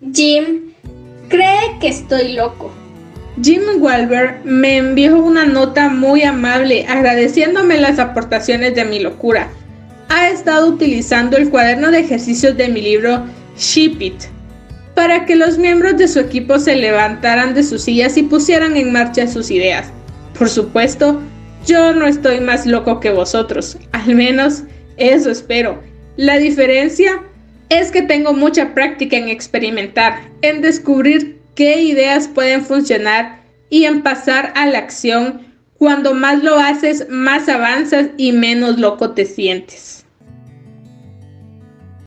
Jim cree que estoy loco. Jim Walber me envió una nota muy amable agradeciéndome las aportaciones de mi locura. Ha estado utilizando el cuaderno de ejercicios de mi libro Ship It para que los miembros de su equipo se levantaran de sus sillas y pusieran en marcha sus ideas. Por supuesto, yo no estoy más loco que vosotros, al menos eso espero. La diferencia es que tengo mucha práctica en experimentar, en descubrir qué ideas pueden funcionar y en pasar a la acción. Cuando más lo haces, más avanzas y menos loco te sientes.